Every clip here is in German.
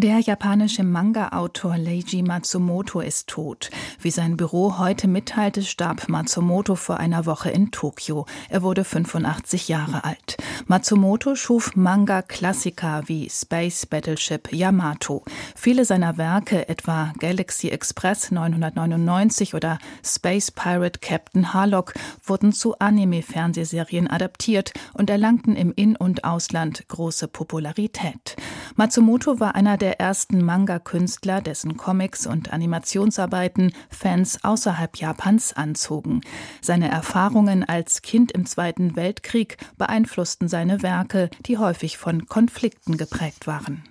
der japanische Manga-Autor Leiji Matsumoto ist tot. Wie sein Büro heute mitteilte, starb Matsumoto vor einer Woche in Tokio. Er wurde 85 Jahre alt. Matsumoto schuf Manga-Klassiker wie Space Battleship Yamato. Viele seiner Werke, etwa Galaxy Express 999 oder Space Pirate Captain Harlock, wurden zu Anime-Fernsehserien adaptiert und erlangten im In- und Ausland große Popularität. Matsumoto war einer der ersten Manga-Künstler, dessen Comics und Animationsarbeiten Fans außerhalb Japans anzogen. Seine Erfahrungen als Kind im Zweiten Weltkrieg beeinflussten seine Werke, die häufig von Konflikten geprägt waren.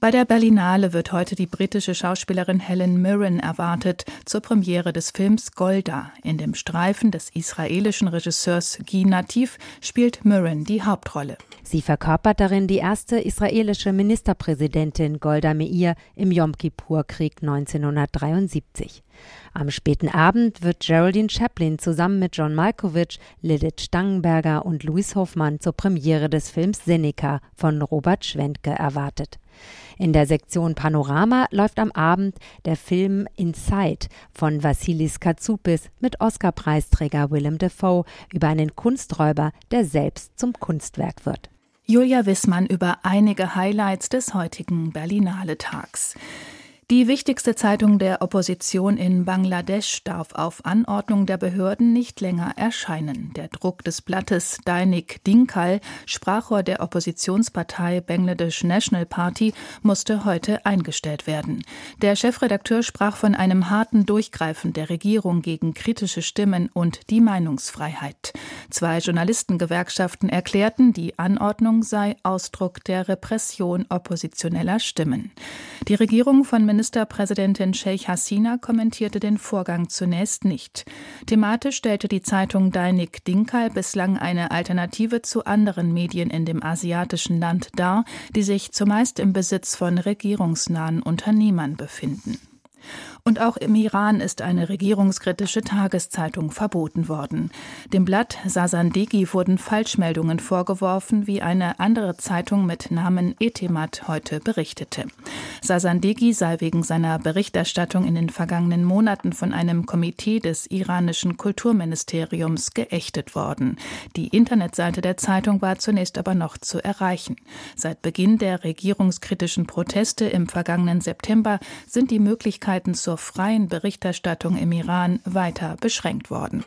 Bei der Berlinale wird heute die britische Schauspielerin Helen Mirren erwartet zur Premiere des Films Golda. In dem Streifen des israelischen Regisseurs Guy Nativ spielt Mirren die Hauptrolle. Sie verkörpert darin die erste israelische Ministerpräsidentin Golda Meir im Yom Kippur-Krieg 1973. Am späten Abend wird Geraldine Chaplin zusammen mit John Malkovich, Lilith Stangenberger und Louis Hoffmann zur Premiere des Films Seneca von Robert Schwentke erwartet. In der Sektion Panorama läuft am Abend der Film Inside von Vassilis Katsoupis mit Oscar-Preisträger Willem Dafoe über einen Kunsträuber, der selbst zum Kunstwerk wird. Julia Wissmann über einige Highlights des heutigen Berlinale Tags. Die wichtigste Zeitung der Opposition in Bangladesch darf auf Anordnung der Behörden nicht länger erscheinen. Der Druck des Blattes Dainik Dinkal, Sprachrohr der Oppositionspartei Bangladesh National Party, musste heute eingestellt werden. Der Chefredakteur sprach von einem harten Durchgreifen der Regierung gegen kritische Stimmen und die Meinungsfreiheit. Zwei Journalistengewerkschaften erklärten, die Anordnung sei Ausdruck der Repression oppositioneller Stimmen. Die Regierung von Ministerpräsidentin Sheikh Hasina kommentierte den Vorgang zunächst nicht. Thematisch stellte die Zeitung Dainik Dinkal bislang eine Alternative zu anderen Medien in dem asiatischen Land dar, die sich zumeist im Besitz von regierungsnahen Unternehmern befinden. Und auch im Iran ist eine regierungskritische Tageszeitung verboten worden. Dem Blatt Sasandegi wurden Falschmeldungen vorgeworfen, wie eine andere Zeitung mit Namen Etemat heute berichtete. Sasandegi sei wegen seiner Berichterstattung in den vergangenen Monaten von einem Komitee des iranischen Kulturministeriums geächtet worden. Die Internetseite der Zeitung war zunächst aber noch zu erreichen. Seit Beginn der regierungskritischen Proteste im vergangenen September sind die Möglichkeiten zur freien Berichterstattung im Iran weiter beschränkt worden.